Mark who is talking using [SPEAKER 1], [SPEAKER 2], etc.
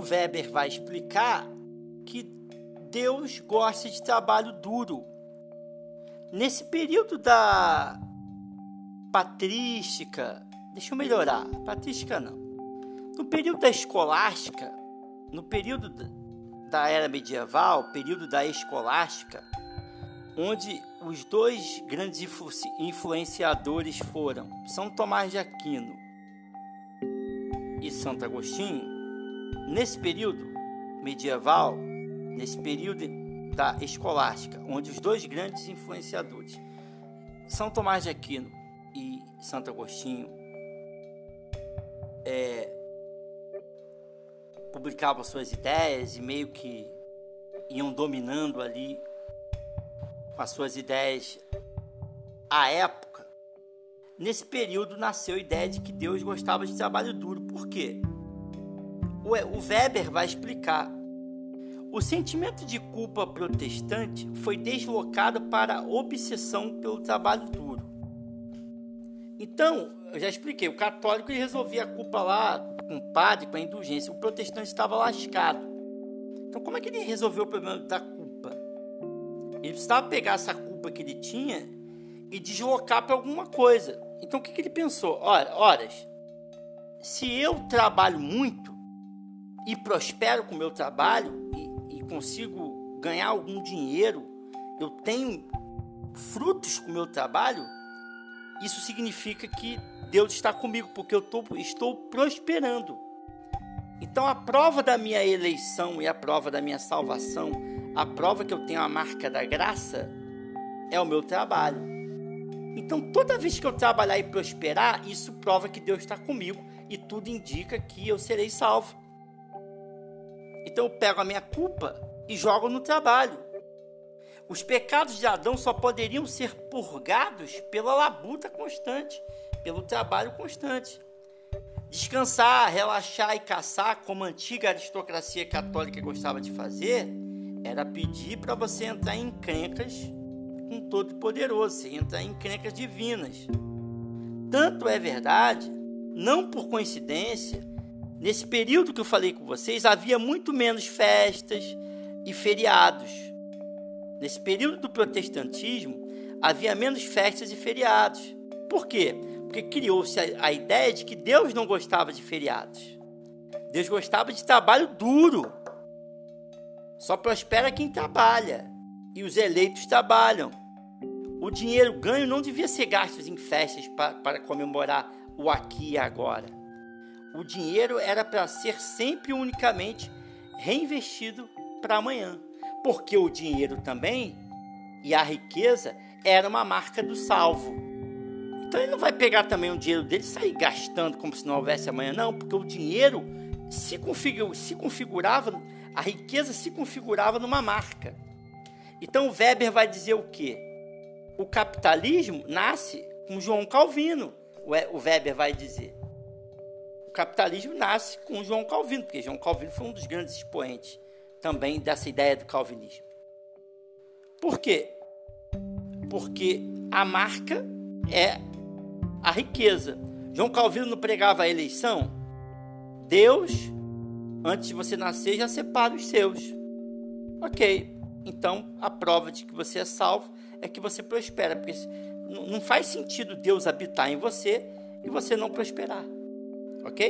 [SPEAKER 1] Weber vai explicar que Deus gosta de trabalho duro. Nesse período da patrística, deixa eu melhorar, patrística não. No período da escolástica, no período da era medieval, período da escolástica, onde os dois grandes influenciadores foram São Tomás de Aquino e Santo Agostinho, nesse período medieval, nesse período da escolástica, onde os dois grandes influenciadores, São Tomás de Aquino e Santo Agostinho, é, publicavam suas ideias e meio que iam dominando ali com as suas ideias à época, nesse período nasceu a ideia de que Deus gostava de trabalho duro. Por quê? O Weber vai explicar. O sentimento de culpa protestante foi deslocado para a obsessão pelo trabalho duro. Então, eu já expliquei, o católico resolvia a culpa lá com o padre, com a indulgência. O protestante estava lascado. Então, como é que ele resolveu o problema da culpa? Ele precisava pegar essa culpa que ele tinha e deslocar para alguma coisa. Então, o que, que ele pensou? Ora, horas, se eu trabalho muito e prospero com o meu trabalho e, e consigo ganhar algum dinheiro, eu tenho frutos com o meu trabalho, isso significa que Deus está comigo, porque eu tô, estou prosperando. Então, a prova da minha eleição e a prova da minha salvação, a prova que eu tenho a marca da graça, é o meu trabalho. Então, toda vez que eu trabalhar e prosperar, isso prova que Deus está comigo e tudo indica que eu serei salvo. Então, eu pego a minha culpa e jogo no trabalho. Os pecados de Adão só poderiam ser purgados pela labuta constante, pelo trabalho constante. Descansar, relaxar e caçar, como a antiga aristocracia católica gostava de fazer, era pedir para você entrar em encrencas com Todo-Poderoso, você entrar em encrencas divinas. Tanto é verdade, não por coincidência, nesse período que eu falei com vocês, havia muito menos festas e feriados Nesse período do protestantismo, havia menos festas e feriados. Por quê? Porque criou-se a, a ideia de que Deus não gostava de feriados. Deus gostava de trabalho duro. Só prospera quem trabalha. E os eleitos trabalham. O dinheiro ganho não devia ser gasto em festas para, para comemorar o aqui e agora. O dinheiro era para ser sempre unicamente reinvestido para amanhã porque o dinheiro também e a riqueza era uma marca do salvo. Então ele não vai pegar também o dinheiro dele e sair gastando como se não houvesse amanhã, não, porque o dinheiro se, configura, se configurava, a riqueza se configurava numa marca. Então o Weber vai dizer o quê? O capitalismo nasce com João Calvino, o Weber vai dizer. Capitalismo nasce com João Calvino, porque João Calvino foi um dos grandes expoentes também dessa ideia do calvinismo. Por quê? Porque a marca é a riqueza. João Calvino não pregava a eleição? Deus, antes de você nascer, já separa os seus. Ok, então a prova de que você é salvo é que você prospera, porque não faz sentido Deus habitar em você e você não prosperar. Ok?